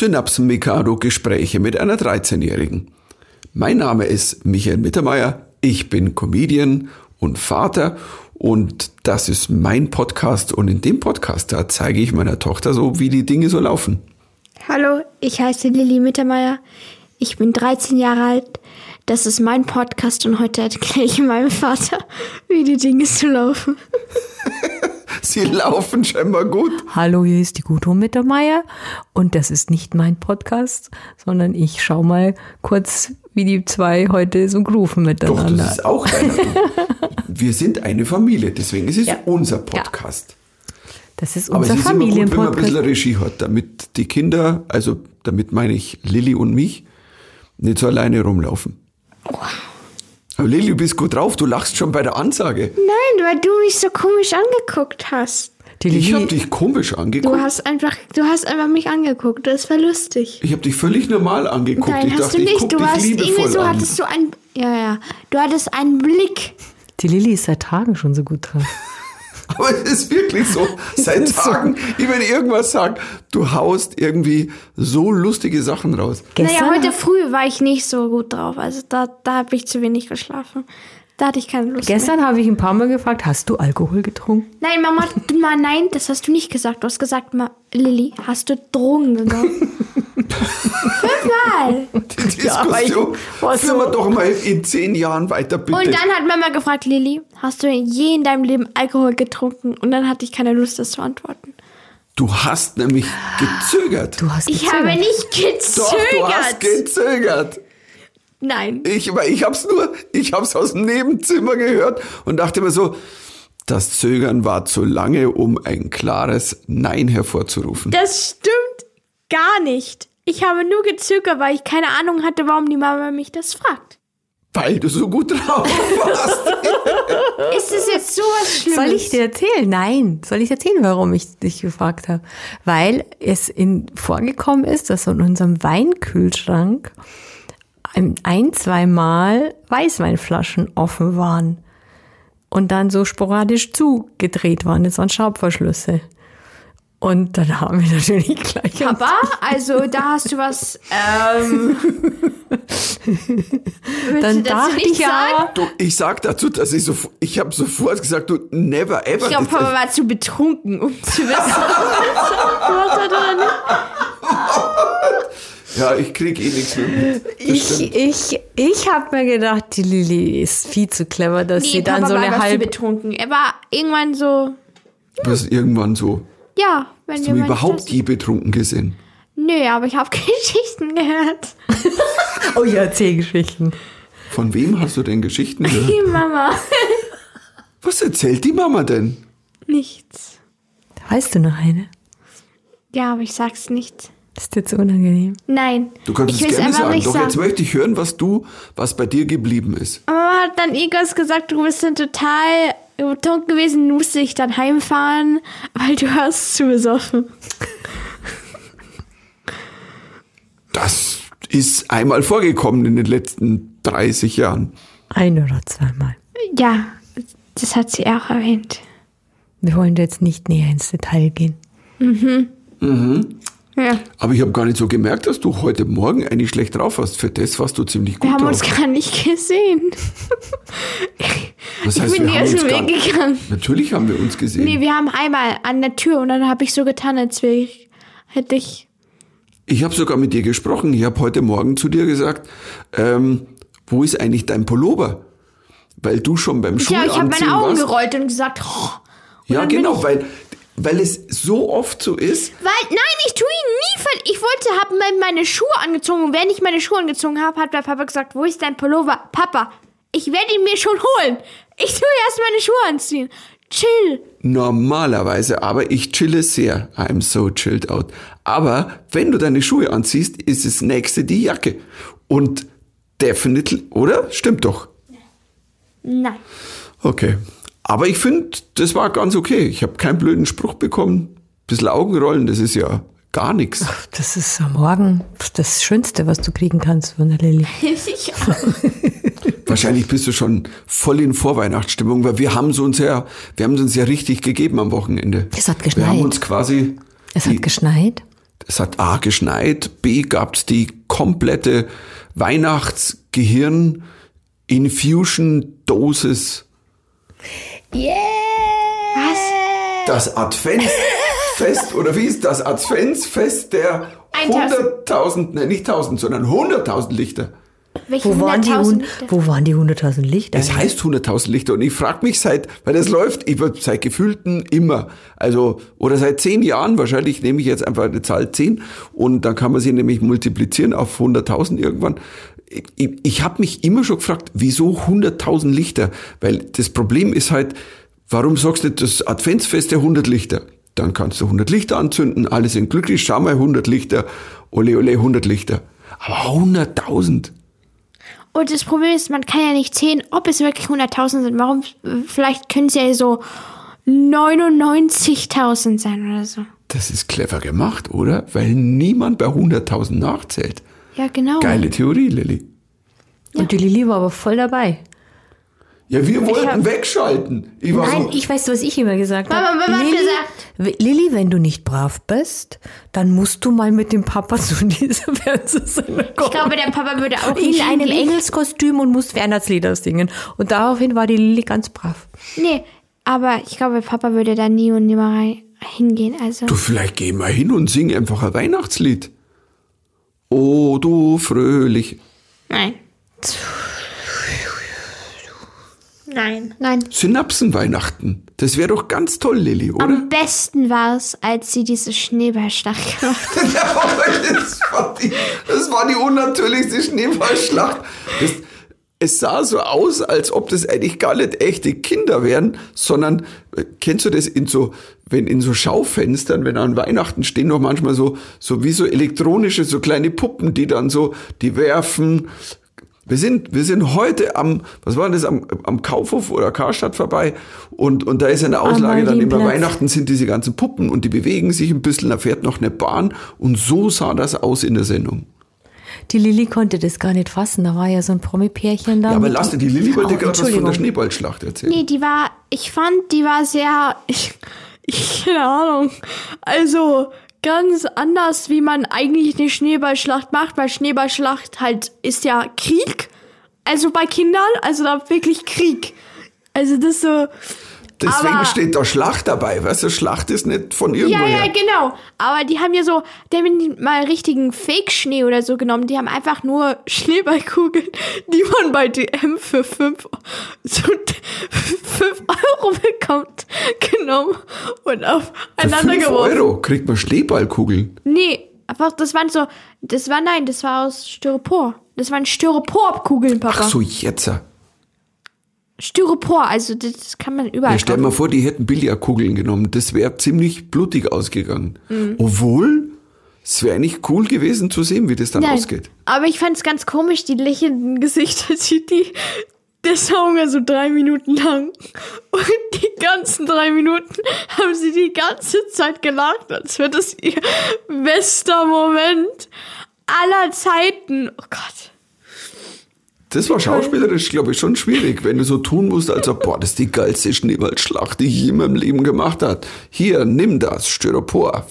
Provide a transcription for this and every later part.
Synapsen Mikado Gespräche mit einer 13-Jährigen. Mein Name ist Michael Mittermeier, ich bin Comedian und Vater und das ist mein Podcast und in dem Podcast da zeige ich meiner Tochter so, wie die Dinge so laufen. Hallo, ich heiße Lilly Mittermeier. Ich bin 13 Jahre alt. Das ist mein Podcast und heute erkläre ich meinem Vater, wie die Dinge so laufen. Sie laufen scheinbar gut. Hallo, hier ist die Gudrun Mittermeier und das ist nicht mein Podcast, sondern ich schau mal kurz, wie die zwei heute so grooven Doch, miteinander. das ist auch einer. Wir sind eine Familie, deswegen ist es Ja. unser Podcast. Das ist Aber es unser ist immer gut, wenn man ein bisschen Familienpodcast. Regie hat, damit die Kinder, also damit meine ich Lilly und mich, nicht so alleine rumlaufen. Aber Lilly, du bist gut drauf, du lachst schon bei der Ansage. Nein, weil du mich so komisch angeguckt hast. Die Ich habe dich komisch Du angeguckt. hast einfach, du hast einfach mich angeguckt. Das war lustig. Ich habe dich völlig normal angeguckt. Nein, ich hast dachte, du ich nicht. guck Du dich hast irgendwie so, an. hattest du ein, ja, ja. Du hattest einen Blick. die Lilly ist seit Tagen schon so gut drauf. Aber es ist wirklich so. Seit Tagen, ich will irgendwas sagen, du haust irgendwie so lustige Sachen raus. Gestern, naja, heute früh war ich nicht so gut drauf. Also da, da habe ich zu wenig geschlafen. Da hatte ich keine Lust gestern habe ich ein paar Mal gefragt, hast du Alkohol getrunken? Nein, Mama, du, mal, nein, das hast du nicht gesagt. Du hast gesagt, Ma, Lilly, hast du Drogen genommen? Fünfmal. Die ich Diskussion war führen wir doch mal in zehn Jahren weiter, bitte. Und dann hat Mama gefragt, Lilly, hast du je in deinem Leben Alkohol getrunken? Und dann hatte ich keine Lust, das zu antworten. du hast nämlich gezögert. Du hast Ich gezögert. habe nicht gezögert. Doch, du hast gezögert. Nein. Ich, ich hab's nur, ich hab's aus dem Nebenzimmer gehört und dachte mir so, das Zögern war zu lange, um ein klares Nein hervorzurufen. Das stimmt gar nicht. Ich habe nur gezögert, weil ich keine Ahnung hatte, warum die Mama mich das fragt. Weil du so gut drauf warst. Ist es jetzt sowas Schlimmes? Soll ich dir erzählen? Nein. Soll ich erzählen, warum ich dich gefragt habe? Weil es in, vorgekommen ist, dass in unserem Weinkühlschrank ein, zweimal Weißweinflaschen offen waren und dann so sporadisch zugedreht waren. Das waren Schraubverschlüsse. Und dann haben wir natürlich gleich Papa, also da hast du was. Ähm, Dann dachte ich ja? Du, ich sag dazu, dass ich so, ich habe sofort gesagt, du never ever. Ich glaube, Papa war zu betrunken, um zu wissen, was er oder nicht. Ja, ich krieg eh nichts mehr mit. Das ich, stimmt. ich, ich habe mir gedacht, die Lilly ist viel zu clever, dass Nee, sie dann Papa so eine halbe betrunken. Er war irgendwann so, Was irgendwann so. ja, wenn Hast du überhaupt das- je betrunken gesehen? Nö, aber ich habe Geschichten gehört. Oh ja, erzähl Geschichten. Von wem hast du denn Geschichten gehört? Die Mama. Was erzählt die Mama denn? Nichts. Weißt du noch eine? Ja, aber ich sag's nicht. Ist dir zu unangenehm? Nein. Du kannst ich es gerne einfach sagen. nicht Doch sagen. jetzt möchte ich hören, was du, was bei dir geblieben ist. Mama hat dann irgendwas gesagt, du bist dann total betrunken gewesen, musste ich dann heimfahren, weil du hast zu besoffen. Das ist einmal vorgekommen in den letzten 30 Jahren. Ein oder zweimal. Ja, das hat sie auch erwähnt. Wir wollen jetzt nicht näher ins Detail gehen. Ja. Aber ich habe gar nicht so gemerkt, dass du heute Morgen eigentlich schlecht drauf hast. Für das warst du ziemlich gut Wir haben drauf. uns gar nicht gesehen. ich heißt, bin wir die haben aus uns dem gar Weg gegangen. Natürlich haben wir uns gesehen. Nee, wir haben einmal an der Tür und dann habe ich so getan, als wäre ich, hätte ich. Ich habe sogar mit dir gesprochen. Ich habe heute Morgen zu dir gesagt, ähm, wo ist eigentlich dein Pullover? Weil du schon beim Ja, Schulanziehen ich habe meine Augen warst. gerollt und gesagt, oh. Und Ja, genau, ich- weil, weil es so oft so ist. Weil, nein, ich tue ihn nie ver Ich wollte, habe meine Schuhe angezogen und während ich meine Schuhe angezogen habe, hat mein Papa gesagt, wo ist dein Pullover? Papa, ich werde ihn mir schon holen. Ich tue erst meine Schuhe anziehen. Chill. Normalerweise, aber ich chille sehr. I'm so chilled out. Aber wenn du deine Schuhe anziehst, ist das nächste die Jacke. Und definitely, oder? Stimmt doch. Nein. Okay. Aber ich finde, das war ganz okay. Ich habe keinen blöden Spruch bekommen. Bisschen Augenrollen, das ist ja gar nichts. Das ist am Morgen das Schönste, was du kriegen kannst von der Lilly. Ich Wahrscheinlich bist du schon voll in Vorweihnachtsstimmung, weil wir haben es uns ja, wir haben es uns ja richtig gegeben am Wochenende. Es hat Wir haben geschneit. uns quasi, Es die- hat geschneit. es hat A geschneit, B gab's die komplette Weihnachtsgehirn Infusion Dosis. Yeah! Was? Das Adventsfest, oder wie ist das Adventsfest der 1000. 100.000, ne, nicht 1000, sondern 100.000 Lichter. Welche Wo waren, die 100.000 hun- Lichter? wo waren die 100.000 Lichter? Es heißt 100.000 Lichter und ich frage mich seit, weil das läuft, ich würd seit gefühlten immer, also oder seit zehn Jahren, wahrscheinlich nehme ich jetzt einfach eine Zahl 10 und dann kann man sie nämlich multiplizieren auf 100.000 irgendwann. Ich, ich, habe mich immer schon gefragt, wieso 100.000 Lichter? Weil das Problem ist halt, warum sagst du nicht das Adventsfest der 100 Lichter? Dann kannst du 100 Lichter anzünden, alle sind glücklich, schau mal 100 Lichter, ole ole 100 Lichter. Aber 100.000? Und das Problem ist, man kann ja nicht sehen, ob es wirklich 100.000 sind. Warum? Vielleicht können es ja so 99.000 sein oder so. Das ist clever gemacht, oder? Weil niemand bei 100.000 nachzählt. Ja, genau. Geile Theorie, Lilly. Und die Lilly war aber voll dabei. Ja, wir wollten hab- wegschalten. Ich war Nein, so, ich weiß, was ich immer gesagt Mama, habe. Mama hat Lilly, gesagt- Lilly, wenn du nicht brav bist, dann musst du mal mit dem Papa zu dieser Fernsehsendung kommen. Ich glaube, der Papa würde auch in nicht einem. Engelskostüm und musst Weihnachtslieder singen. Und daraufhin war die Lilly ganz brav. Nee, aber ich glaube, Papa würde da nie und nimmer hingehen. Also, du, vielleicht geh mal hin und sing einfach ein Weihnachtslied. Oh, du fröhlich. nein. Nein. Nein. Synapsenweihnachten. Das wäre doch ganz toll, Lilly, oder? Am besten war es, als sie diese Schneeballschlacht gemacht hat. Das war die, das war die unnatürlichste Schneeballschlacht. Das, es sah so aus, als ob das eigentlich gar nicht echte Kinder wären, sondern äh, kennst du das in so, wenn in so Schaufenstern, wenn an Weihnachten stehen noch manchmal so, so wie so elektronische, so kleine Puppen, die dann so, die werfen. Wir sind, wir sind heute am, was war das, am, am Kaufhof oder Karstadt vorbei und, und da ist eine Auslage dann immer. Weihnachten sind diese ganzen Puppen und die bewegen sich ein bisschen, da fährt noch eine Bahn und so sah das aus in der Sendung. Die Lilly konnte das gar nicht fassen. Da war ja so ein Promi-Pärchen da. Ja, aber lass die Lilly wollte Oh, gerade was von der. Schneeballschlacht erzählen. Nee, die war, ich fand, die war sehr, ich, ich, keine Ahnung, also ganz anders, wie man eigentlich eine Schneeballschlacht macht, weil Schneeballschlacht halt ist ja Krieg, also bei Kindern, also da wirklich Krieg. Also das ist so, Deswegen aber- steht da Schlacht dabei, weißt du, Schlacht ist nicht von ja, irgendwoher. ja, genau, aber die haben ja so, die haben mal richtigen Fake-Schnee oder so genommen, die haben einfach nur Schneeballkugeln, die man bei DM für 5 so fünf Euro bekommt, genommen und Für aufeinander 5 geworfen. Euro kriegt man Schneeballkugeln. Nee, einfach, das waren so, das war, nein, das war aus Styropor. Das waren Styroporkugeln, Papa. Ach so, jetzt. Styropor, also das kann man überall Ja, stell kaufen. mal vor, die hätten Billardkugeln genommen. Das wäre ziemlich blutig ausgegangen. Mhm. Obwohl, es wäre eigentlich cool gewesen zu sehen, wie das dann Nein, ausgeht. aber ich fand es ganz komisch, die lächelnden Gesichter, die, die, der Song war so drei Minuten lang. Und die ganzen drei Minuten haben sie die ganze Zeit gelacht, als wäre das ihr bester Moment aller Zeiten. Oh Gott. Das war schauspielerisch, glaube ich, schon schwierig, wenn du so tun musst, als ob, boah, das ist die geilste Schneeballschlacht, die ich je in meinem Leben gemacht hat. Hier, nimm das, Styropor.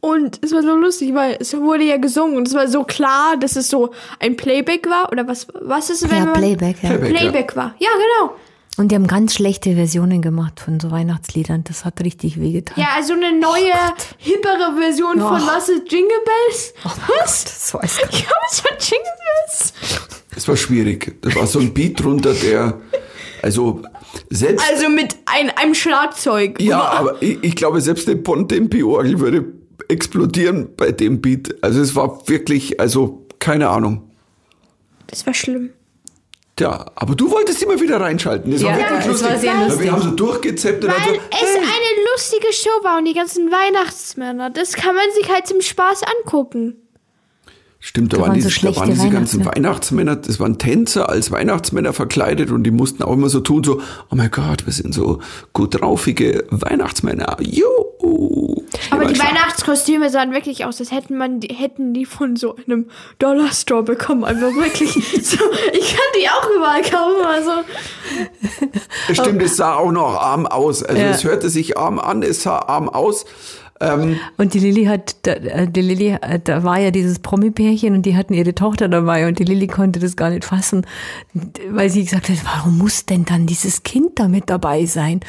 Und es war so lustig, weil es wurde ja gesungen und es war so klar, dass es so ein Playback war. Oder was, was ist es, wenn Ja, man Playback, ja. Playback. Playback war? Ja, genau. Und die haben ganz schlechte Versionen gemacht von so Weihnachtsliedern. Das hat richtig wehgetan. Ja, also eine neue, hippere Version von Oh. was ist Jingle Bells? was? Das weiß ich. Ja, was war Jingle Bells? Das war schwierig. Da war so ein Beat drunter, der, also, selbst, Also mit ein, einem Schlagzeug. ja, aber ich, ich glaube, selbst eine Bontempi-Orgel würde explodieren bei dem Beat. Also, es war wirklich, also, keine Ahnung. Das war schlimm. Ja, aber du wolltest immer wieder reinschalten. Das war Ja, wirklich es lustig. war sehr lustig. Wir haben so durchgezeppt und Weil so, es eine lustige Show war und die ganzen Weihnachtsmänner. Das kann man sich halt zum Spaß angucken. Stimmt, da, Da waren, waren die, so da waren diese ganzen Weihnachtsmänner. Weihnachtsmänner, das waren Tänzer als Weihnachtsmänner verkleidet und die mussten auch immer so tun, so, oh mein Gott, wir sind so gut draufige Weihnachtsmänner. Juhu. Aber die. Weihnachtskostüme sahen wirklich aus, als hätten man die, hätten die von so einem Dollar Store bekommen. Einfach wirklich. so, ich kann die auch überall kaufen. Also Stimmt, es sah auch noch arm aus. Also Ja. es hörte sich arm an, es sah arm aus. Ähm, Und die Lilly hat, da, äh, die Lilly, äh, da war ja dieses Promi-Pärchen und die hatten ihre Tochter dabei und die Lilly konnte das gar nicht fassen, weil sie gesagt hat, warum muss denn dann dieses Kind da mit dabei sein?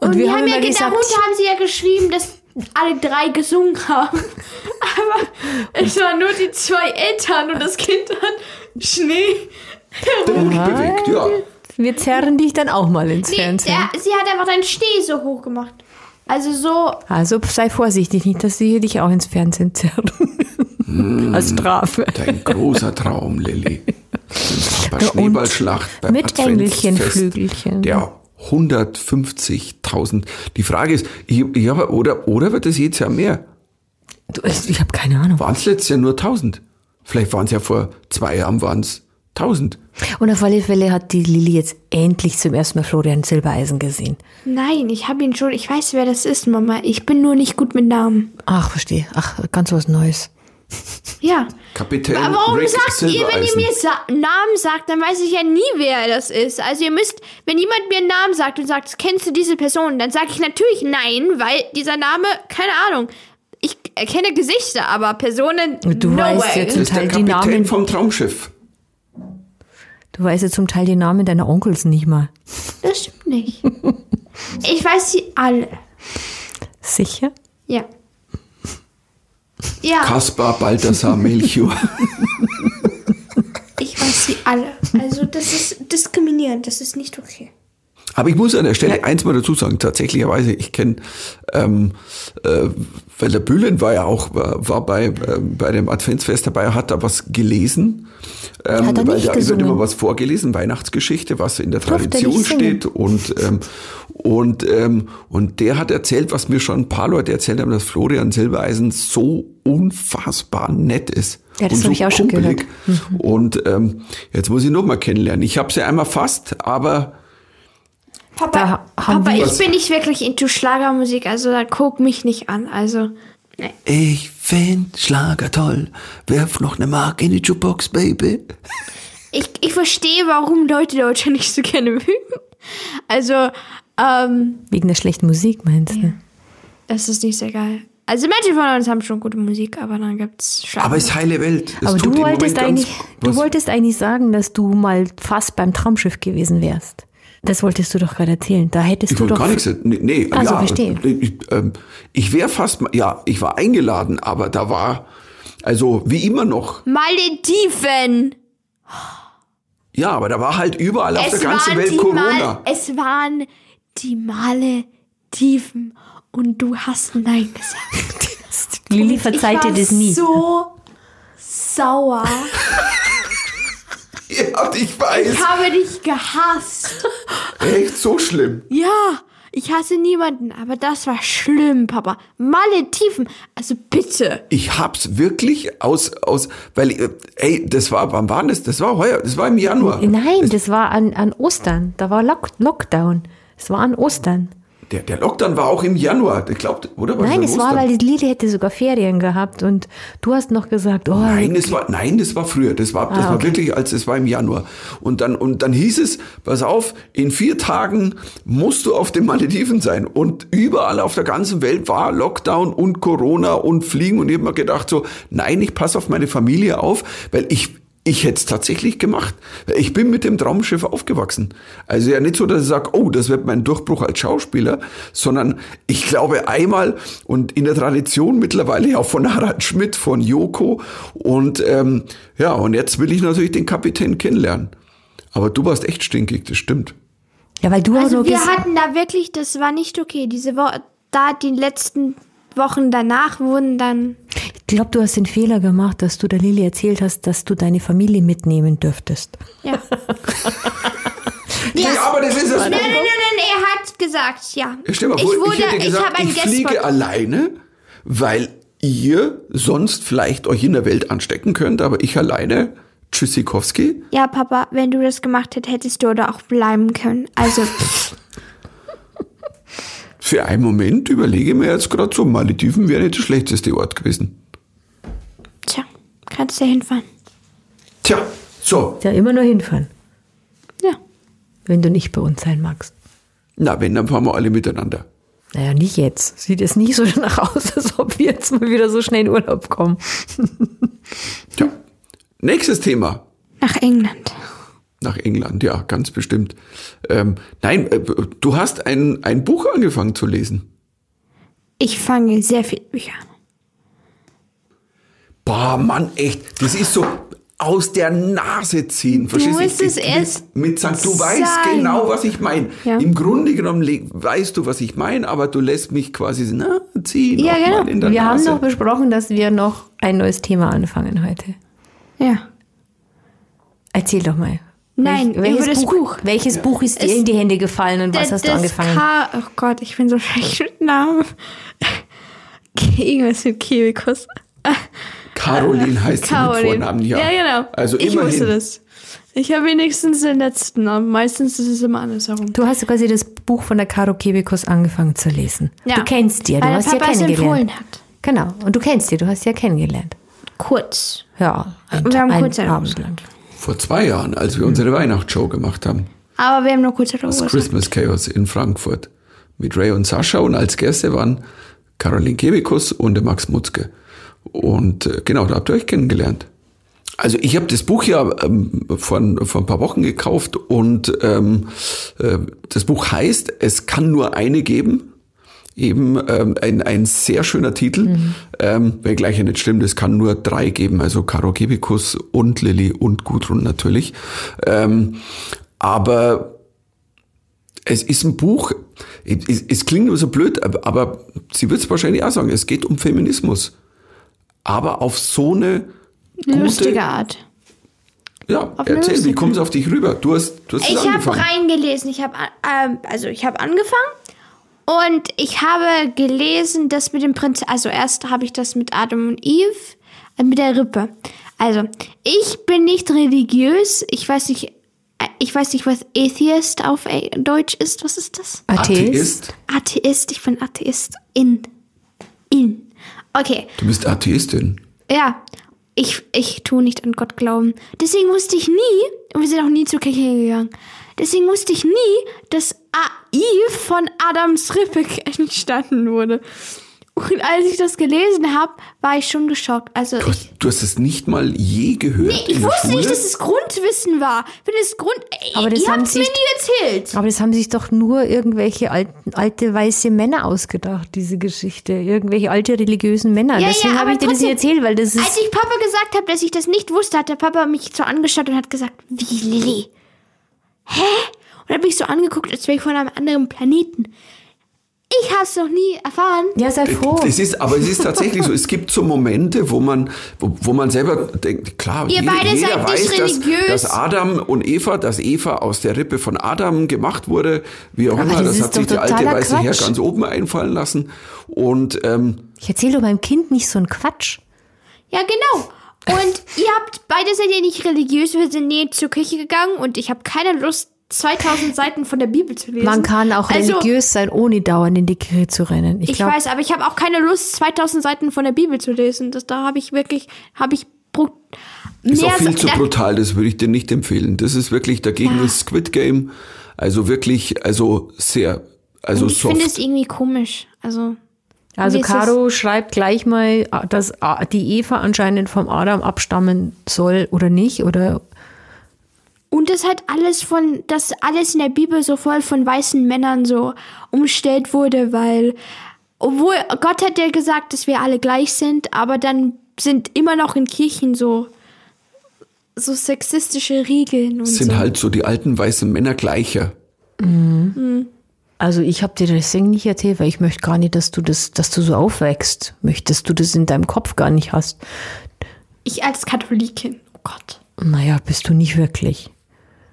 Und, wir, haben ja immer ge- darunter haben sie ja geschrieben, dass alle drei gesungen haben. Aber es waren nur die zwei Eltern und das Kind hat Schnee herum. bewegt, ja. wir zerren dich dann auch mal ins Nee, Fernsehen. der, sie hat einfach den Schnee so hoch gemacht. Also so, Also sei vorsichtig, nicht, dass sie dich auch ins Fernsehen zerren. Hm. Als Strafe. Dein großer Traum, Lilly. Und Schneeballschlacht beim mit Adventsfest, Engelchenflügelchen. Der 150.000. Die Frage ist, ich, ja, oder, oder wird es jedes Jahr mehr? Du, ich habe keine Ahnung. Waren es letztes Jahr nur 1000? Vielleicht waren es ja vor zwei Jahren waren 1000. Und auf alle Fälle hat die Lilly jetzt endlich zum ersten Mal Florian Silbereisen gesehen. nein, ich habe ihn schon, ich weiß, wer das ist, Mama. Ich bin nur nicht gut mit Namen. Ach, verstehe. Ach, ganz was Neues. Ja. Kapitän Aber warum Rick sagt ihr, wenn ihr mir Sa Namen sagt, dann weiß ich ja nie, wer das ist. Also ihr müsst, wenn jemand mir einen Namen sagt und sagt, kennst du diese Person, dann sage ich natürlich nein, weil dieser Name, keine Ahnung, ich erkenne Gesichter, aber Personen, Du no weißt way. jetzt- der Teil die Kapitän Namen- vom Traumschiff. Du weißt ja zum Teil die Namen deiner Onkels nicht mal. Das stimmt nicht. ich weiß sie alle. Sicher? Ja. Ja, Kaspar, Balthasar, Melchior. ich weiß sie alle. Also das ist diskriminierend, das ist nicht okay. Aber ich muss an der Stelle eins mal dazu sagen, tatsächlicherweise, ich kenne, ähm, äh, weil der Bühlen war ja auch, war, bei, äh, bei dem Adventsfest dabei, hat da was gelesen. Ähm, Hat er weil nicht da wird immer was vorgelesen, Weihnachtsgeschichte, was in der er Tradition steht. Und, ähm, und, ähm, und der hat erzählt, was mir schon ein paar Leute erzählt haben, dass Florian Silbereisen so unfassbar nett ist. Ja, das und hab ich auch schon kumpelig. Und ähm, jetzt muss ich noch mal kennenlernen. Ich habe sie einmal fast, aber Papa, Da Papa ich bin nicht wirklich into Schlagermusik, also dann guck mich nicht an. Also, nee. Ich find Schlager toll. Werf noch eine Mark in die Jukebox, Baby. ich, ich verstehe, warum Leute Deutschland nicht so gerne mögen. Also, ähm, Wegen der schlechten Musik, meinst du? das ist nicht sehr geil. Also manche von uns haben schon gute Musik, aber dann gibt's Schlager. Aber es ist heile Welt. Es Aber du wolltest, eigentlich, du wolltest eigentlich sagen, dass du mal fast beim Traumschiff gewesen wärst. Das wolltest du doch gerade erzählen. Da hättest Ich du wollte doch. gar nichts. Nee, nee Ah, so, ja, verstehe. Ich, ähm, ich wäre fast, ja, ich war eingeladen, aber da war, also wie immer noch. Malediven! Ja, aber da war halt überall auf Es der ganzen Welt Corona. Mal, es waren die Malediven. Und du hast Nein gesagt. Lilly verzeiht dir das nie. so sauer. Ja, ich weiß. Ich habe dich gehasst. Echt so schlimm. Ja, ich hasse niemanden, aber das war schlimm, Papa. Malediven, also bitte. Ich hab's wirklich aus, aus, weil, äh, ey, das war, wann war das? Das war heuer, das war im Januar. Nein, das war an, an Ostern. Da war Lock Lockdown. Es war an Ostern. Der, der Lockdown war auch im Januar, ich glaubt, oder? Was Nein, es war, weil die Lilly hätte sogar Ferien gehabt und du hast noch gesagt, oh, Nein, das war, nein, das war früher. Das war, das Ah, war okay. wirklich, als es war im Januar. Und dann, und dann hieß es, pass auf, in vier Tagen musst du auf den Malediven sein. Und überall auf der ganzen Welt war Lockdown und Corona und Fliegen. Und ich habe mir gedacht so, nein, ich passe auf meine Familie auf, weil ich, ich hätte es tatsächlich gemacht. Ich bin mit dem Traumschiff aufgewachsen. Also ja nicht so, dass ich sage, oh, das wird mein Durchbruch als Schauspieler, sondern ich glaube einmal und in der Tradition mittlerweile auch von Harald Schmidt, von Joko und ähm, ja, und jetzt will ich natürlich den Kapitän kennenlernen. Aber du warst echt stinkig, das stimmt. ja, weil du auch Also wir hatten da wirklich, das war nicht okay. Diese Woche, da die letzten Wochen danach wurden dann. Ich glaube, du hast den Fehler gemacht, dass du der Lilly erzählt hast, dass du deine Familie mitnehmen dürftest. Ja. Ja, aber das ist es. Nein, nein, nein, nein, er hat gesagt, ja. Stell mal ich vor, ich, wurde, hätte ich gesagt, habe ein ich, Guest fliege alleine, weil ihr sonst vielleicht euch in der Welt anstecken könnt, aber ich alleine, Tschüssikowski. Ja, Papa, wenn du das gemacht hättest, hättest du da auch bleiben können. Also, pff, Für einen Moment überlege ich mir jetzt gerade so, Malediven wäre nicht der schlechteste Ort gewesen. tja, kannst du hinfahren. Tja, so, Ja, immer nur hinfahren, Ja. wenn du nicht bei uns sein magst. na wenn, dann fahren wir alle miteinander. Naja, nicht jetzt. Sieht es nicht so danach aus, als ob wir jetzt mal wieder so schnell in Urlaub kommen. Tja. Nächstes Thema. Nach England. Nach England, ja, ganz bestimmt. Ähm, nein, äh, du hast ein, ein Buch angefangen zu lesen. Ich fange sehr viele Bücher an. Boah, Mann, echt, das ist so aus der Nase ziehen. Verstehst musst Ich- es ich- erst mit sagen, du weißt genau, was ich meine. Ja. Im Grunde genommen weißt du, was ich meine, aber du lässt mich quasi na, ziehen. Ja, genau. Wir haben Nase. noch besprochen, dass wir noch ein neues Thema anfangen heute. Ja. Erzähl doch mal. Nein, Welch- über das Buch. Welches Buch ist dir Es- in die Hände gefallen und was hast du das angefangen? Ka oh Gott, ich bin so schlecht mit Namen. Irgendwas mit Kiwikus. Caroline heißt sie mit Caroline. Vornamen, ja. Ja, genau. Also ich immerhin. wusste das. Ich habe wenigstens den letzten Namen. Meistens ist es immer andersherum. Du hast quasi das Buch von der Caro Kebekus angefangen zu lesen. Ja. Du kennst die, ja, du Weil hast ja Papa es kennengelernt. empfohlen hat. Genau, und du kennst sie, du hast sie ja kennengelernt. Kurz. Ja, ein, Wir haben ein kurz Abend lang. Vor zwei Jahren, als wir unsere Weihnachtsshow gemacht haben. Aber wir haben nur kurz darüber Das. Christmas Chaos in Frankfurt. Mit Ray und Sascha und als Gäste waren Caroline Kebekus und Max Mutzke. Und äh, genau, da habt ihr euch kennengelernt. Also ich habe das Buch ja ähm, vor, ein- vor ein paar Wochen gekauft und ähm, äh, das Buch heißt, es kann nur eine geben. Eben ähm, ein, ein sehr schöner Titel, ähm, wenn gleich ja nicht stimmt, es kann nur drei geben, also Caro Kebekus und Lilly und Gudrun natürlich. Ähm, aber es ist ein Buch, es, es klingt nur so blöd, aber, aber sie wird es wahrscheinlich auch sagen, es geht um Feminismus. Aber auf so eine gute, Lustige Art. Ja, Auf erzähl, wie kommt es auf dich rüber? Du hast, du hast Ich habe reingelesen. Ich habe ähm, also ich habe angefangen und ich habe gelesen, das mit dem Prinz. Also erst habe ich das mit Adam und Eve äh, mit der Rippe. Also ich bin nicht religiös. Ich weiß nicht. äh, Ich weiß nicht, was Atheist auf Deutsch ist. Was ist das? Atheist? Atheist. Ich bin Atheist. In. In. Okay. Du bist Atheistin. Ja, ich, ich tue nicht an Gott glauben. Deswegen wusste ich nie, und wir sind auch nie zur Kirche gegangen, deswegen wusste ich nie, dass AI von Adams Rippe entstanden wurde. Und als ich das gelesen habe, war ich schon geschockt. Also Du ich, hast, du hast es nicht mal je gehört. ich in der wusste Schule? nicht, dass es Grundwissen war. Wenn es Grund, Aber das ihr haben es mir sich- nie erzählt. Aber das haben sich doch nur irgendwelche alten, alte weiße Männer ausgedacht, diese Geschichte. Irgendwelche alte religiösen Männer. Ja, Deswegen ja, habe ich dir das nicht erzählt, weil das Als ist. ich Papa gesagt habe, dass ich das nicht wusste, hat der Papa mich so angeschaut und hat gesagt, wie Lilly? Hä? Und hat mich so angeguckt, als wäre ich von einem anderen Planeten. Ich habe es noch nie erfahren. Ja, sei froh. Es ist, aber es ist tatsächlich so, es gibt so Momente, wo man, wo, wo man selber denkt, klar, Ihr jeder, beide jeder seid weiß, nicht dass, religiös. dass Adam und Eva, dass Eva aus der Rippe von Adam gemacht wurde, wie auch immer, das hat sich die alte weiße Herr ganz oben einfallen lassen. Und ähm, Ich erzähle doch meinem Kind nicht so einen Quatsch. Ja, genau. Und ihr habt, beide seid ihr nicht religiös, wir sind nie zur Kirche gegangen und ich habe keine Lust, 2000 Seiten von der Bibel zu lesen. Man kann auch also, religiös sein, ohne dauernd in die Kirche zu rennen. Ich, Ich weiß, aber ich habe auch keine Lust, 2000 Seiten von der Bibel zu lesen. Das, da habe ich wirklich, habe ich ist auch viel zu brutal, das würde ich dir nicht empfehlen. Das ist wirklich, dagegen Ja. ist Squid Game, also wirklich, also sehr, also Ich finde es soft. irgendwie komisch. Also, also Caro schreibt gleich mal, dass die Eva anscheinend vom Adam abstammen soll oder nicht. Oder Und das halt alles von, dass alles in der Bibel so voll von weißen Männern so umstellt wurde, weil, obwohl Gott hat ja gesagt, dass wir alle gleich sind, aber dann sind immer noch in Kirchen so, so sexistische Regeln und sind so. halt so die alten weißen Männer gleicher. also ich habe dir deswegen nicht erzählt, weil ich möchte gar nicht, dass du das, dass du so aufwächst. Möchtest du das in deinem Kopf gar nicht hast. Ich als Katholikin, oh Gott, Naja, bist du nicht wirklich.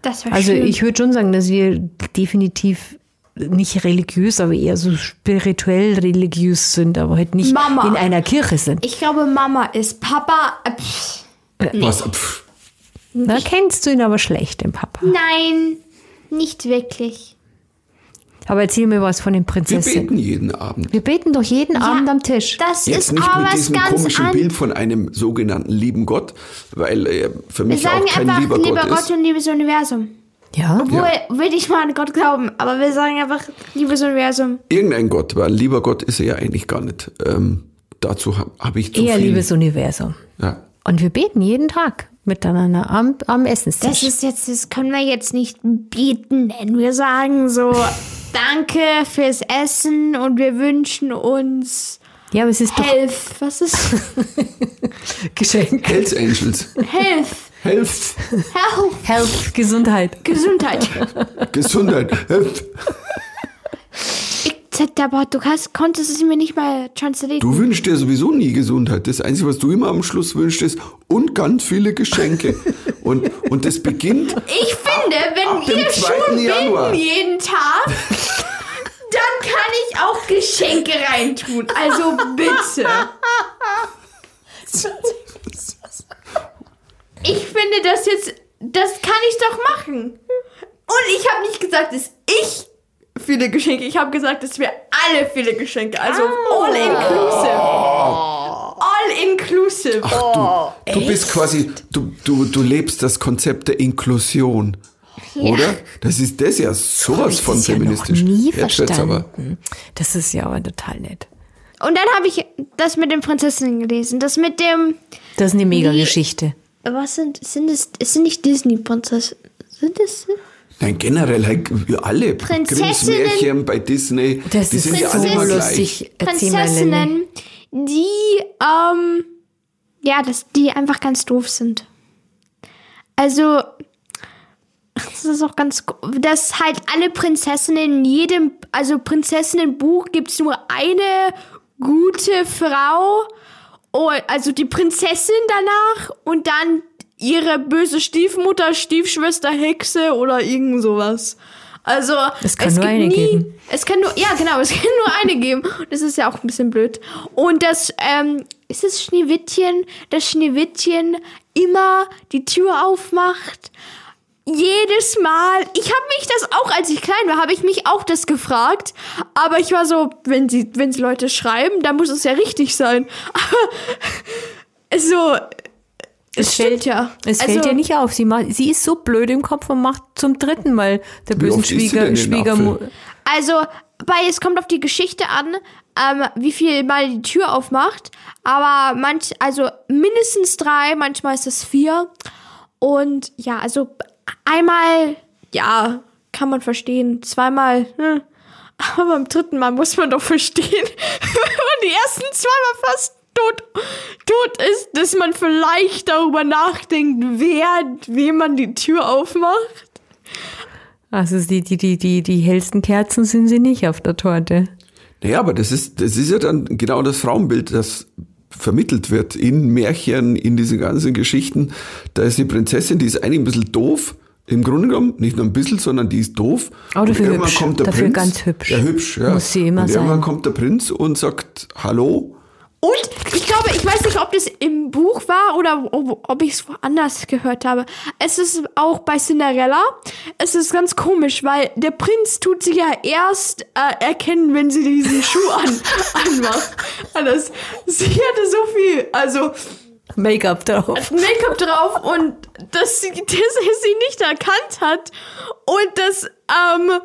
Also schön. ich würde schon sagen, dass wir definitiv nicht religiös, aber eher so spirituell religiös sind, aber halt nicht Mama. in einer Kirche sind. ich glaube, Mama ist Papa. Äh, pff, Was, pff, Da kennst du ihn aber schlecht, den Papa. nein, nicht wirklich. Aber erzähl mir was von den wir Prinzessinnen. beten jeden Abend. Wir beten doch jeden Abend am Tisch. Das Jetzt ist nicht aber mit was diesem ganz komischen. Bild von einem sogenannten lieben Gott, weil er für Wir mich auch sagen kein einfach lieber, lieber Gott, Gott ist. und liebes Universum. Ja? Obwohl, will ich mal an Gott glauben, aber wir sagen einfach, liebes Universum. Irgendein Gott, weil lieber Gott ist er ja eigentlich gar nicht. Ähm, dazu habe hab ich zu Eher viel. liebes Universum. ja. Und wir beten jeden Tag miteinander am, am Essenstisch. Das ist jetzt, das können wir jetzt nicht beten nennen. Wir sagen so, danke fürs Essen und wir wünschen uns ja, aber es ist doch Health. Was ist Geschenk. Hells Angels. Health? Health. Health. Health, Gesundheit. Gesundheit. Gesundheit. Health. Ich, aber du hast, konntest es mir nicht mal translaten. Du wünschst dir sowieso nie Gesundheit. Das Einzige, was du immer am Schluss wünschst, ist und ganz viele Geschenke. Und, und das beginnt Ich finde, wenn ab dem wir 2. schon Januar. jeden Tag, dann kann ich auch Geschenke reintun. Also bitte. Ich finde das jetzt, das kann ich doch machen. Und ich habe nicht gesagt, dass ich viele Geschenke, ich habe gesagt, dass wir alle viele Geschenke, also all inclusive. All inclusive. Du, du bist quasi, du, du, du lebst das Konzept der Inklusion. Oder? Das ist das ja sowas von ja feministisch. Noch nie Jetzt wird's aber. verstanden. Das ist ja aber total nett. Und dann habe ich das mit den Prinzessinnen gelesen. Das mit dem. Das ist eine Mega-Geschichte. Was sind. Sind es. Es sind nicht Disney-Prinzessinnen. Sind es. Nein, generell halt wir alle Prinzessinnen- bei Disney, Das die ist sind ja so alle immer gleich. lustig. Lilly. Prinzessinnen, die. Ähm. Ja, das, die einfach ganz doof sind. Also. Das ist auch ganz. Dass halt alle Prinzessinnen in jedem. Also Prinzessinnenbuch gibt es nur eine gute Frau. Oh, also die Prinzessin danach und dann ihre böse Stiefmutter, Stiefschwester, Hexe oder irgend sowas. Also Es kann es nur eine nie, geben. Es kann nur, ja genau, es kann nur eine geben. Das ist ja auch ein bisschen blöd. Und das, ähm, ist es Schneewittchen, dass Schneewittchen immer die Tür aufmacht. Jedes Mal. Ich habe mich das auch, als ich klein war, habe ich mich auch das gefragt. Aber ich war so, wenn sie, wenn sie Leute schreiben, dann muss es ja richtig sein. Aber so, es stimmt ja. Es Also- fällt ihr nicht auf. Sie, macht, sie ist so blöd im Kopf und macht zum dritten Mal der bösen Schwieger, Schwiegermutter. Also, bei, es kommt auf die Geschichte an, ähm, wie viel mal die Tür aufmacht. Aber manch, also mindestens drei, manchmal ist es vier. Und ja, also einmal, ja, kann man verstehen. Zweimal, hm. Aber beim dritten Mal muss man doch verstehen, man die ersten zweimal fast tot, tot ist, dass man vielleicht darüber nachdenkt, wer, wem man die Tür aufmacht. Also die, die, die, die, die hellsten Kerzen sind sie nicht auf der Torte. Naja, aber das ist, das ist ja dann genau das Frauenbild, das vermittelt wird in Märchen, in diesen ganzen Geschichten. Da ist die Prinzessin, die ist eigentlich ein bisschen doof. Im Grunde genommen, nicht nur ein bisschen, sondern die ist doof. Aber dafür Und irgendwann hübsch. kommt der Dafür Prinz. ganz hübsch. Ja, hübsch, ja. Muss sie immer und irgendwann sein. kommt der Prinz und sagt Hallo. Und ich glaube, ich weiß nicht, ob das im Buch war oder ob, ich es woanders gehört habe. Es ist auch bei Cinderella. Es ist ganz komisch, weil der Prinz tut sie ja erst äh, erkennen, wenn sie diesen Schuh an, anmacht. Das, sie hatte so viel, also Make-up drauf. Make-up drauf und dass sie, dass er sie nicht erkannt hat und das, ähm,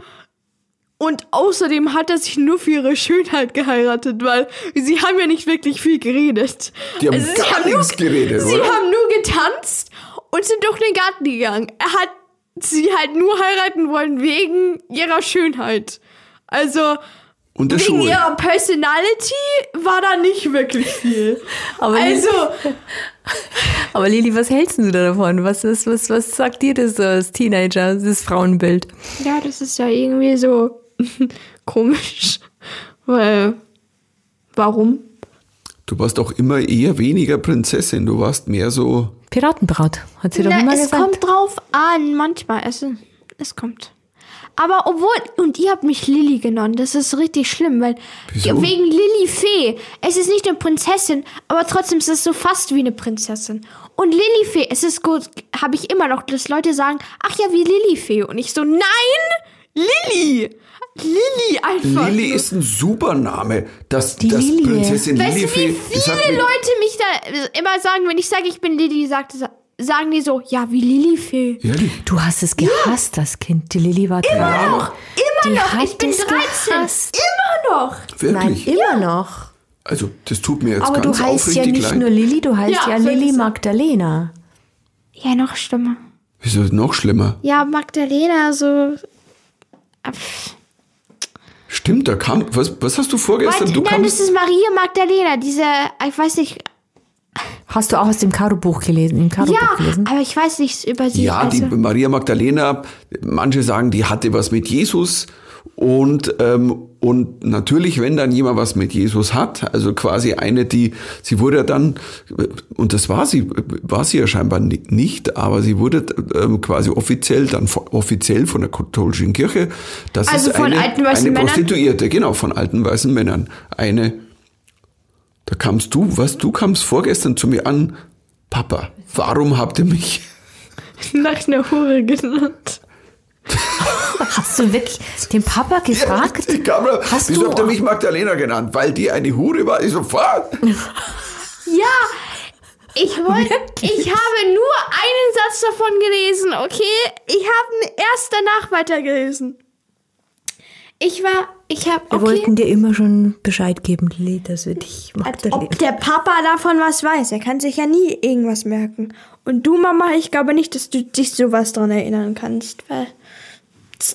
und außerdem hat er sich nur für ihre Schönheit geheiratet, weil sie haben ja nicht wirklich viel geredet. Die haben Also sie gar nur, nichts geredet, Sie oder? haben nur getanzt und sind durch den Garten gegangen. Er hat sie halt nur heiraten wollen wegen ihrer Schönheit. Also, wegen Schuhe. ihrer Personality war da nicht wirklich viel. Aber also, Aber Lili, was hältst du da davon? Was, ist, was, was sagt dir das so als Teenager, das Frauenbild? Ja, das ist ja irgendwie so komisch. Weil, warum? Du warst auch immer eher weniger Prinzessin. Du warst mehr so. Piratenbraut, hat sie doch Na, immer es gesagt. kommt drauf an, manchmal. Es, es kommt. Aber obwohl, und ihr habt mich Lilly genannt, das ist richtig schlimm, weil Wieso? wegen Lilly Fee. Es ist nicht eine Prinzessin, aber trotzdem ist es so fast wie eine Prinzessin. Und Lilly Fee, es ist gut, habe ich immer noch, dass Leute sagen, ach ja, wie Lilly Fee. Und ich so, nein, Lilly. Lilly einfach. Lilly ist ein super Name. Das, Die das Lilie. Prinzessin Weißt du, wie viele Leute mich da immer sagen, wenn ich sage, ich bin Lilly, sagt, sagen die so, ja, wie Lilifee. Ehrlich? Du hast es gehasst, das Kind. Die Lilly war Immer noch, immer Die noch. hat Ich bin es 13. gehasst. Immer noch. Wirklich? Nein, immer noch. Also, das tut mir jetzt Aber du ganz heißt ja nicht leid. nur Lilly, du heißt Ja, ja, Lilly. Magdalena. Ja, noch schlimmer. Wieso noch schlimmer? Ja, Magdalena, so. Stimmt, da kam. Was, was hast du vorgestern? Warte, Du nein, das ist Maria Magdalena, diese, ich weiß nicht. Hast du auch aus dem Karo-Buch gelesen? Im Karo-Buch Ja, gelesen? aber ich weiß nichts über sie. Ja, die also. Maria Magdalena, manche sagen, die hatte was mit Jesus. Und, ähm, und natürlich, wenn dann jemand was mit Jesus hat, also quasi eine, die, sie wurde dann, und das war sie, war sie ja scheinbar ni- nicht, aber sie wurde ähm, quasi offiziell, dann von- offiziell von der katholischen Kirche, das Also ist von eine, alten weißen eine Männern? Prostituierte, genau, von alten weißen Männern. Eine, da kamst du, was, du kamst vorgestern zu mir an, Papa, warum habt ihr mich nach einer Hure genannt. Hast du wirklich den Papa gefragt? Die Kamera, Hast wieso du habt ihr mich Magdalena genannt? Weil die eine Hure war? Ich sofort. Ja, ich wollte, ich habe nur einen Satz davon gelesen, okay? Ich habe ihn erst danach weitergelesen. Ich war, ich habe, Wir okay, wollten dir immer schon Bescheid geben, Lilly, dass wir dich als Magdalena. ob der Papa davon was weiß. Er kann sich ja nie irgendwas merken. Und du, Mama, ich glaube nicht, dass du dich sowas dran erinnern kannst, weil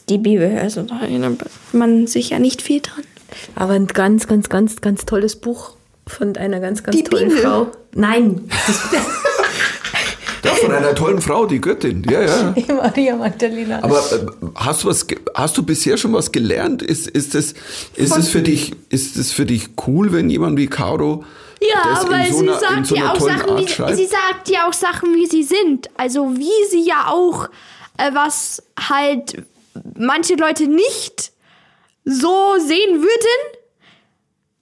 die Bibel, also da erinnert man sich ja nicht viel dran. Aber ein ganz, ganz, ganz, ganz tolles Buch von einer ganz, ganz Die tollen Bibel? Frau. Nein, das Ja, von einer tollen Frau, die Göttin. Ja, ja. Maria Magdalena. Aber äh, hast du was, hast du bisher schon was gelernt? Ist, ist es, ist es für dich, ist es für dich cool, wenn jemand wie Caro Ja, das weil in so sie einer, in sagt so ja einer auch tollen Sachen, Art wie, schreibt? sie sagt ja auch Sachen, wie sie sind. Also wie sie ja auch, äh, was halt manche Leute nicht so sehen würden,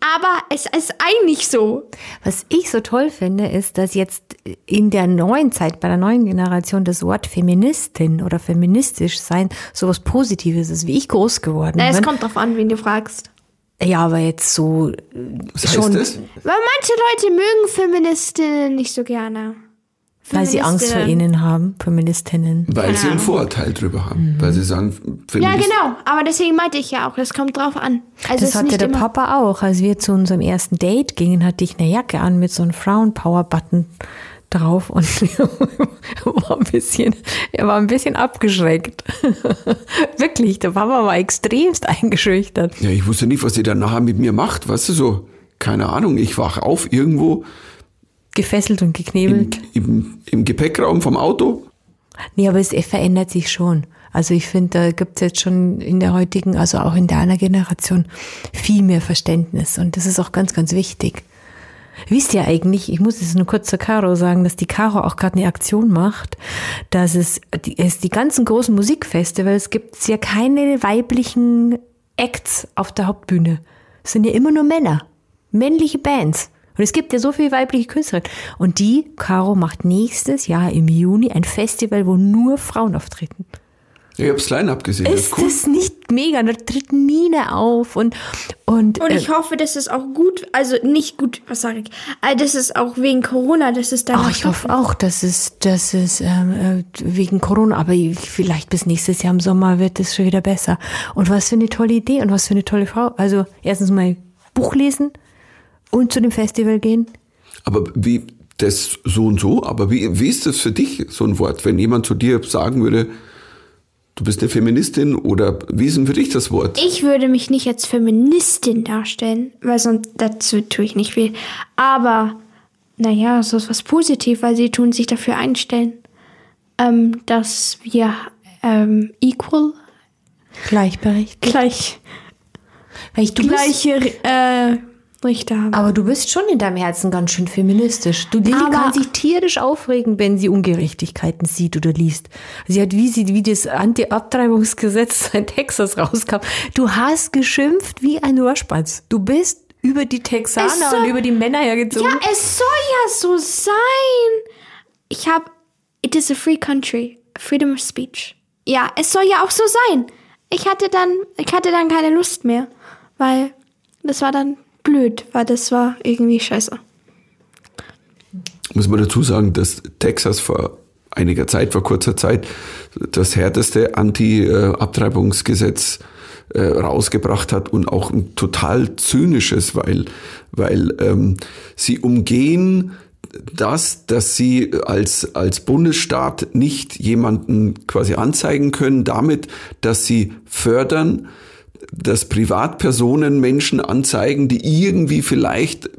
aber es ist eigentlich so. Was ich so toll finde, ist, dass jetzt in der neuen Zeit, bei der neuen Generation, das Wort Feministin oder feministisch sein sowas Positives ist, wie ich groß geworden Na, es bin. kommt drauf an, wen du fragst. Ja, aber jetzt so Was heißt schon, das? Weil manche Leute mögen Feministinnen nicht so gerne. Weil sie Angst vor ihnen haben, Feministinnen. Weil sie einen Ahnung. Vorurteil drüber haben. Weil sie sagen, Mhm. Ja, Feminist- genau. Aber deswegen meinte ich ja auch, es kommt drauf an. Also Das hatte nicht der Papa auch. Als wir zu unserem ersten Date gingen, hatte ich eine Jacke an mit so einem Frauenpower-Button drauf und war ein bisschen, er war ein bisschen abgeschreckt. Wirklich, der Papa war extremst eingeschüchtert. Ja, ich wusste nicht, was sie dann nachher mit mir macht. Weißt du so? Keine Ahnung. Ich wach auf irgendwo Gefesselt und im, geknebelt. im, im Gepäckraum vom Auto. Nee, aber es verändert sich schon. Also ich finde, da gibt es jetzt schon in der heutigen, also auch in deiner Generation, viel mehr Verständnis. Und das ist auch ganz, ganz wichtig. Wisst ihr eigentlich, ich muss es nur kurz zur Caro sagen, dass die Caro auch gerade eine Aktion macht, dass es die, es die ganzen großen Musikfestivals gibt es ja keine weiblichen Acts auf der Hauptbühne. Es sind ja immer nur Männer, männliche Bands. Und es gibt ja so viele weibliche Künstlerinnen. Und die, Caro, macht nächstes Jahr im Juni ein Festival, wo nur Frauen auftreten. Ich hab's Line-Up gesehen. Das Ist ist cool. das nicht mega? Da tritt Mine auf und, und, Und äh, ich hoffe, dass es auch gut, also nicht gut, was sage ich, äh, das ist auch wegen Corona, dass es dann Oh, ich hoffe auch, dass es, dass es ähm, äh, wegen Corona, aber vielleicht bis nächstes Jahr im Sommer wird es schon wieder besser. Und was für eine tolle Idee und was für eine tolle Frau. Also erstens mal Buch lesen und zu dem Festival gehen. Aber wie, das so und so, aber wie, wie ist das für dich, so ein Wort, wenn jemand zu dir sagen würde, du bist eine Feministin oder wie ist denn für dich das Wort? Ich würde mich nicht als Feministin darstellen, weil sonst dazu tue ich nicht viel. Aber, naja, so ist was positiv, weil sie tun sich dafür einstellen, ähm, dass wir ähm, equal, Gleichberechtigt. gleich, Weil ich, du bist, gleiche äh, Richter haben. aber du bist schon in deinem Herzen ganz schön feministisch. Du, Lilly Aber- kann sich tierisch aufregen, wenn sie Ungerechtigkeiten sieht oder liest. Sie hat, wie sie, wie das Anti-Abtreibungsgesetz in Texas rauskam. Du hast geschimpft wie ein Rohrspatz. Du bist über die Texaner soll- und über die Männer hergezogen. Ja, es soll ja so sein. Ich habe, it is a free country, freedom of speech. Ja, es soll ja auch so sein. Ich hatte dann, ich hatte dann keine Lust mehr, weil das war dann blöd, weil das war irgendwie scheiße. Muss man dazu sagen, dass Texas vor einiger Zeit, vor kurzer Zeit, das härteste Anti-Abtreibungsgesetz äh, rausgebracht hat und auch ein total zynisches, weil, weil ähm, sie umgehen das, dass sie als, als Bundesstaat nicht jemanden quasi anzeigen können, damit, dass sie fördern, dass Privatpersonen Menschen anzeigen, die irgendwie vielleicht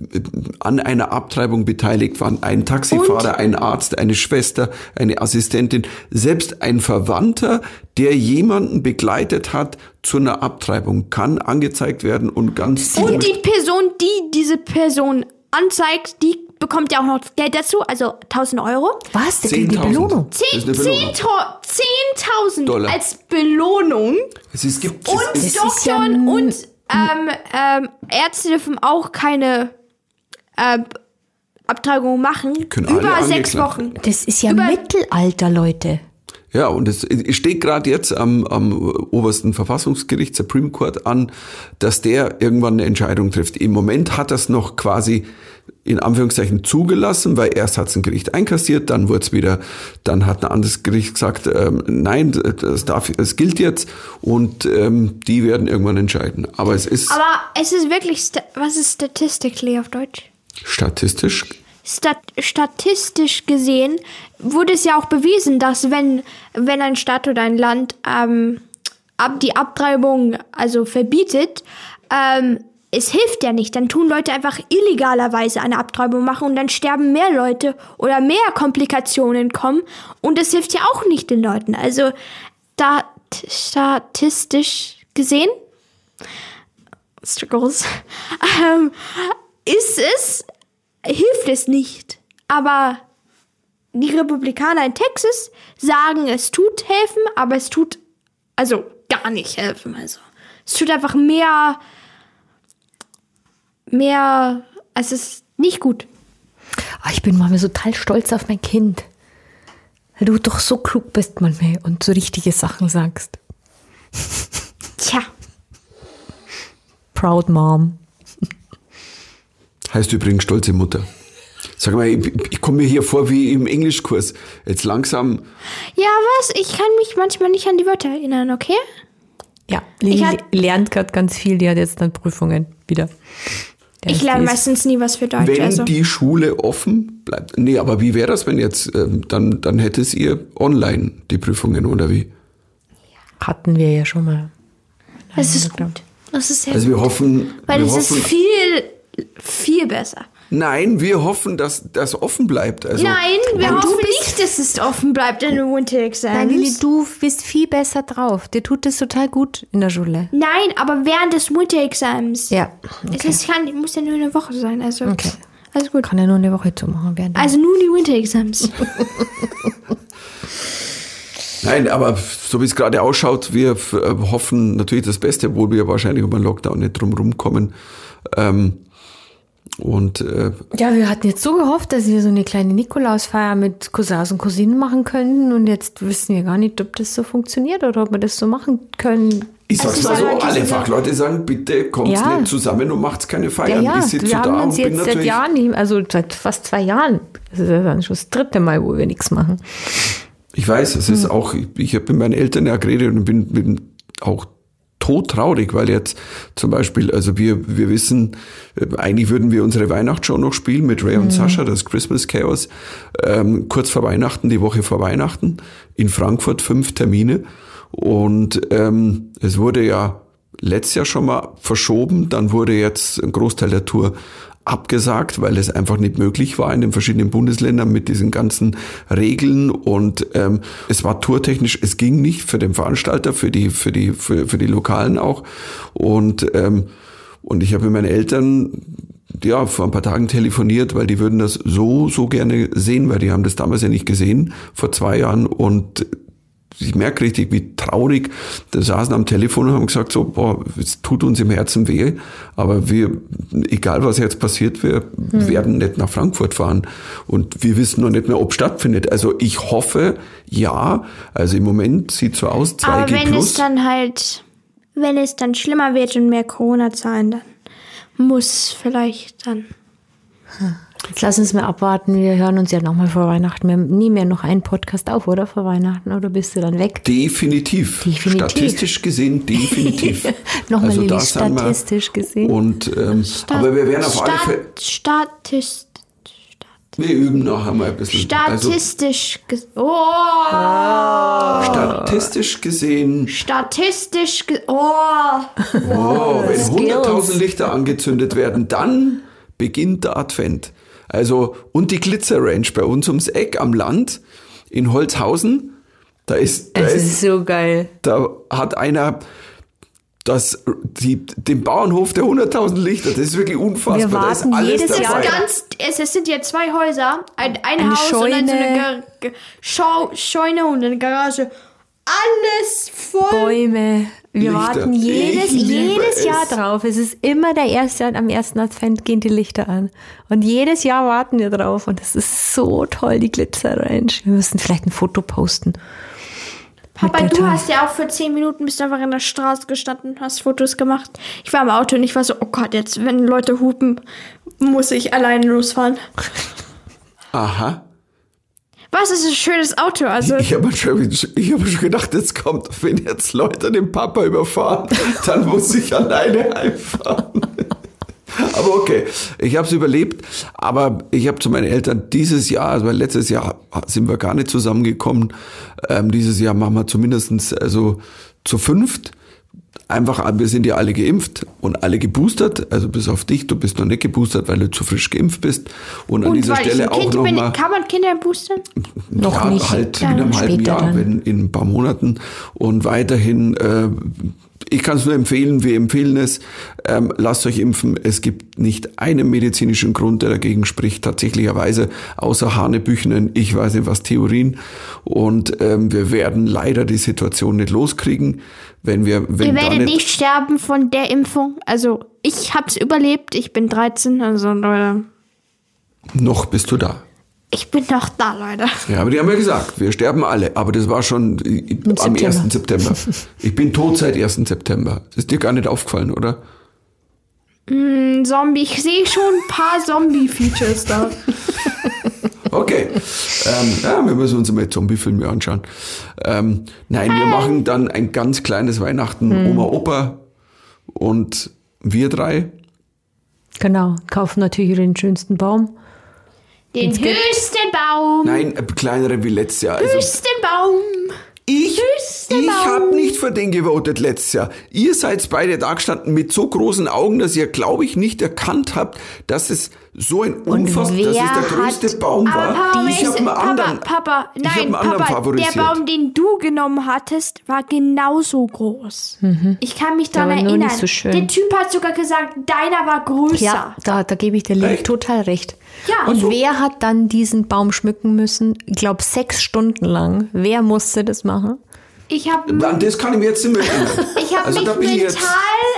an einer Abtreibung beteiligt waren. Ein Taxifahrer, ein Arzt, eine Schwester, eine Assistentin, selbst ein Verwandter, der jemanden begleitet hat zu einer Abtreibung, kann angezeigt werden und ganz. Und die Person, die diese Person anzeigt, die bekommt ja auch noch Geld dazu, also 1000 Euro. Was? Der kriegt die 10.000. Belohnung. Das ist eine Belohnung. 10.000 Dollar. als Belohnung. Es, ist, gibt, Und es ja Doktoren n- und ähm, ähm, Ärzte dürfen auch keine äh, Abtreibung machen. Können alle Über sechs Wochen. Das ist ja Über- Mittelalter, Leute. Ja, und es es steht gerade jetzt am, am obersten Verfassungsgericht, Supreme Court, an, dass der irgendwann eine Entscheidung trifft. Im Moment hat das noch quasi in Anführungszeichen zugelassen, weil erst hat es ein Gericht einkassiert, dann wurde es wieder, dann hat ein anderes Gericht gesagt, ähm, nein, das darf, es gilt jetzt und ähm, die werden irgendwann entscheiden. Aber es ist Aber es ist wirklich, was ist statistically auf Deutsch? statistisch Stat statistisch gesehen wurde es ja auch bewiesen, dass wenn, wenn ein Staat oder ein Land ähm, ab die Abtreibung also verbietet, ähm, es hilft ja nicht. Dann tun Leute einfach illegalerweise eine Abtreibung machen und dann sterben mehr Leute oder mehr Komplikationen kommen und es hilft ja auch nicht den Leuten. Also da statistisch gesehen Struggles ähm, ist es hilft es nicht. Aber die Republikaner in Texas sagen, es tut helfen, aber es tut also gar nicht helfen. Also es tut einfach mehr, mehr, es ist nicht gut. Ah, ich bin manchmal so total stolz auf mein Kind. Weil du doch so klug bist manchmal und so richtige Sachen sagst. Tja, Proud Mom. heißt übrigens stolze Mutter. Sag mal, ich, ich komme mir hier vor wie im Englischkurs. Jetzt langsam ja was? Ich kann mich manchmal nicht an die Wörter erinnern, okay? Ja, Lili lernt gerade ganz viel. Die hat jetzt dann Prüfungen wieder. Ja, Ich lerne ist- meistens nie was für Deutsch. Wenn also. die Schule offen bleibt. Nee, aber wie wäre das, wenn jetzt, ähm, dann, dann hätte es ihr online die Prüfungen oder wie? Hatten wir ja schon mal. Das ist gut. Das ist sehr Also gut. wir hoffen, Weil wir es ist hoffen viel, viel besser. Nein, wir hoffen, dass das offen bleibt. Also, Nein, wir hoffen nicht, dass es offen bleibt in den Winter Nein, Lili, Exams. du bist viel besser drauf. Dir tut es total gut in der Schule. Nein, aber während des Winter Exams. Ja, Es ist, kann, muss ja nur eine Woche sein. Also, Okay. alles gut. kann ja nur eine Woche zumachen werden. Also nur die Winter Exams. Nein, aber so wie es gerade ausschaut, wir äh, hoffen natürlich das Beste, obwohl wir wahrscheinlich über den Lockdown nicht drum rumkommen. Ähm, und äh, Ja, wir hatten jetzt so gehofft, dass wir so eine kleine Nikolausfeier mit Cousins und Cousinen machen könnten und jetzt wissen wir gar nicht, ob das so funktioniert oder ob wir das so machen können. ich sag's Also mal so, solange alle Fachleute sagen, bitte kommt Ja. nicht zusammen und macht's keine Ja, Feiern. ja, ich sitze wir da haben uns und bin jetzt seit natürlich Jahren, nicht, also seit fast zwei Jahren, das ist ja dann schon das dritte Mal, wo wir nichts machen. Ich weiß, es Hm. ist auch, ich, ich habe mit meinen Eltern ja geredet und bin, bin auch todtraurig, weil jetzt zum Beispiel, also wir, wir wissen, äh, eigentlich würden wir unsere Weihnachtsshow noch spielen mit Ray Hm. und Sascha, das Christmas Chaos, ähm, kurz vor Weihnachten, die Woche vor Weihnachten, in Frankfurt fünf Termine und ähm, es wurde ja letztes Jahr schon mal verschoben, dann wurde jetzt ein Großteil der Tour abgesagt, weil es einfach nicht möglich war in den verschiedenen Bundesländern mit diesen ganzen Regeln. Und ähm, es war tourtechnisch, es ging nicht für den Veranstalter, für die für die für, für die Lokalen auch. Und ähm, und ich habe mit meinen Eltern ja vor ein paar Tagen telefoniert, weil die würden das so so gerne sehen, weil die haben das damals ja nicht gesehen vor zwei Jahren. Und ich merke richtig, wie traurig. Da saßen am Telefon und haben gesagt, so, boah, es tut uns im Herzen weh, aber wir, egal was jetzt passiert, wir werden nicht nach Frankfurt fahren. Und wir wissen noch nicht mehr, ob stattfindet. Also ich hoffe, ja. Also im Moment sieht so aus, 2G aber wenn plus. es dann halt, wenn es dann schlimmer wird und mehr Corona-Zahlen, dann muss vielleicht dann. Jetzt lass uns mal abwarten. Wir hören uns ja nochmal vor Weihnachten. Wir nehmen ja noch einen Podcast auf, oder? Vor Weihnachten. Oder bist du dann weg? Definitiv. Definitiv. Statistisch gesehen, definitiv. Nochmal, Also wir- statistisch gesehen. Und, ähm, aber wir werden auf alle Fälle, Stat Statist wir üben nachher mal ein bisschen. Also statistisch ges oh, statistisch gesehen, statistisch ge oh. oh, wenn Skills. 100.000 Lichter angezündet werden, dann beginnt der Advent. Also, und die Glitzer Range bei uns ums Eck am Land in Holzhausen, da ist, da Es ist ist so geil. da hat einer das, die, den Bauernhof der 100.000 Lichter, das ist wirklich unfassbar. Wir da ist warten alles jedes dabei. Jahr Ganz, es, es sind ja zwei Häuser, ein, ein Eine Haus und dann so eine Scheune. Gar Schau Scheune und eine Garage. Alles voll. Bäume. Wir Lichter. warten jedes, jedes Jahr es. drauf. Es ist immer der erste, am ersten Advent gehen die Lichter an. Und jedes Jahr warten wir drauf. Und es ist so toll, die Glitzer Range. Wir müssen vielleicht ein Foto posten. Papa, du hast ja auch für 10 Minuten bist einfach in der Straße gestanden, hast Fotos gemacht. Ich war im Auto und ich war so, oh Gott, jetzt, wenn Leute hupen, muss ich alleine losfahren. Aha. Was ist ein schönes Auto? Also, Ich habe schon, hab schon gedacht, jetzt kommt, wenn jetzt Leute den Papa überfahren, dann muss ich alleine heimfahren. Aber okay, ich habe es überlebt. Aber ich habe zu meinen Eltern dieses Jahr, also letztes Jahr sind wir gar nicht zusammengekommen. Ähm, dieses Jahr machen wir zumindestens also zu fünft. Einfach, wir sind ja alle geimpft und alle geboostert. Also bis auf dich, du bist noch nicht geboostert, weil du zu frisch geimpft bist. Und an und dieser weil ich Stelle ein Kind auch bin, nochmal. kann man Kinder boostern? Noch ja, nicht. halt Ja, in einem halben Jahr, dann. wenn, in ein paar Monaten. Und weiterhin, äh, ich kann es nur empfehlen, wir empfehlen es, ähm, lasst euch impfen. Es gibt nicht einen medizinischen Grund, der dagegen spricht, tatsächlicherweise, außer Hanebüchenen, ich weiß nicht was, Theorien. Und ähm, wir werden leider die Situation nicht loskriegen, wenn wir, wenn Ihr werdet nicht, nicht sterben von der Impfung. Also, ich hab's überlebt. Ich bin 13, also Leute. noch bist du da. Ich bin noch da, Leute. Ja, aber die haben ja gesagt, wir sterben alle. Aber das war schon äh, am September. 1. September. Ich bin tot seit 1. September. Das ist dir gar nicht aufgefallen, oder? Ein Zombie. Ich sehe schon ein paar Zombie-Features da. Okay. ähm, ja, wir müssen uns mal Zombie-Filme anschauen. Ähm, nein, wir machen dann ein ganz kleines Weihnachten. Oma, Opa und wir drei. Genau. Kaufen natürlich den schönsten Baum. Den höchsten Baum. Nein, äh, kleinere wie letztes Jahr. Also Höchsten Baum. ich höchste ich habe nicht für den gewotet letztes Jahr. Ihr seid beide da gestanden mit so großen Augen, dass ihr, glaube ich, nicht erkannt habt, dass es so ein unfassbar, dass es der größte Baum war. Papa, ich habe einen Papa, anderen. Papa, hab nein, einen anderen Papa, favorisiert. der Baum, den du genommen hattest, war genauso groß. Ich kann mich daran Mhm. erinnern. nicht so schön. Der Typ hat sogar gesagt, deiner war größer. Ja, da, da gebe ich der Lilly Echt? total recht. Ja, Und so. wer hat dann diesen Baum schmücken müssen? Ich glaube, sechs Stunden lang. Wer musste das machen? Ich habe An das kann ich mir jetzt nicht mehr erinnern. ich hab Also mich ich mental, jetzt-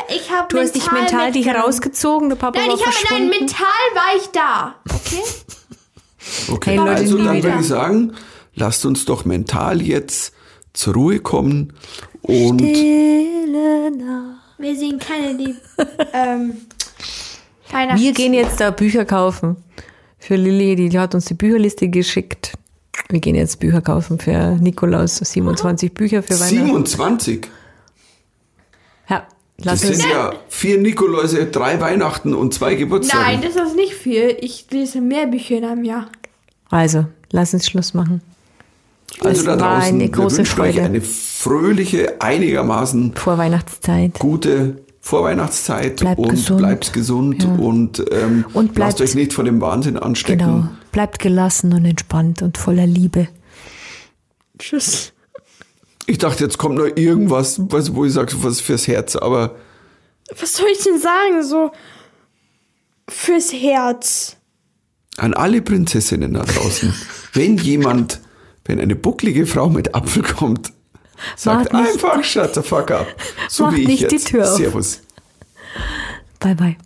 ich habe Du hast dich mental dich mitgenommen. rausgezogen, der Papa Nein, war ich habe nein, mental war ich da. Okay? Okay, Hey, Leute, also dann würde ich sagen, lasst uns doch mental jetzt zur Ruhe kommen und Stille Nacht. Wir sehen keine die ähm, Wir gehen jetzt da Bücher kaufen. Für Lilly, die hat uns die Bücherliste geschickt. Wir gehen jetzt Bücher kaufen für Nikolaus. 27 Bücher für Weihnachten. 27. Ja, Das lass uns. sind ja vier Nikoläuse, drei Weihnachten und zwei Geburtstage. Nein, das ist nicht viel. Ich lese mehr Bücher in einem Jahr. Also, lass uns Schluss machen. also da es war draußen, eine wir große wünschen euch Freude. eine fröhliche, einigermaßen Vor Weihnachtszeit. gute Vorweihnachtszeit Bleibt und gesund. bleibt gesund Ja. und, ähm, Und bleibt- lasst euch nicht von dem Wahnsinn anstecken. Genau. Bleibt gelassen und entspannt und voller Liebe. Tschüss. Ich dachte, jetzt kommt noch irgendwas, was, wo ich sage, was fürs Herz, aber Was soll ich denn sagen? So fürs Herz. an alle Prinzessinnen da draußen, wenn jemand, wenn eine bucklige Frau mit Apfel kommt, sagt einfach shut the fuck up. So Mach wie ich nicht die jetzt. Tür auf. Servus. Bye, bye.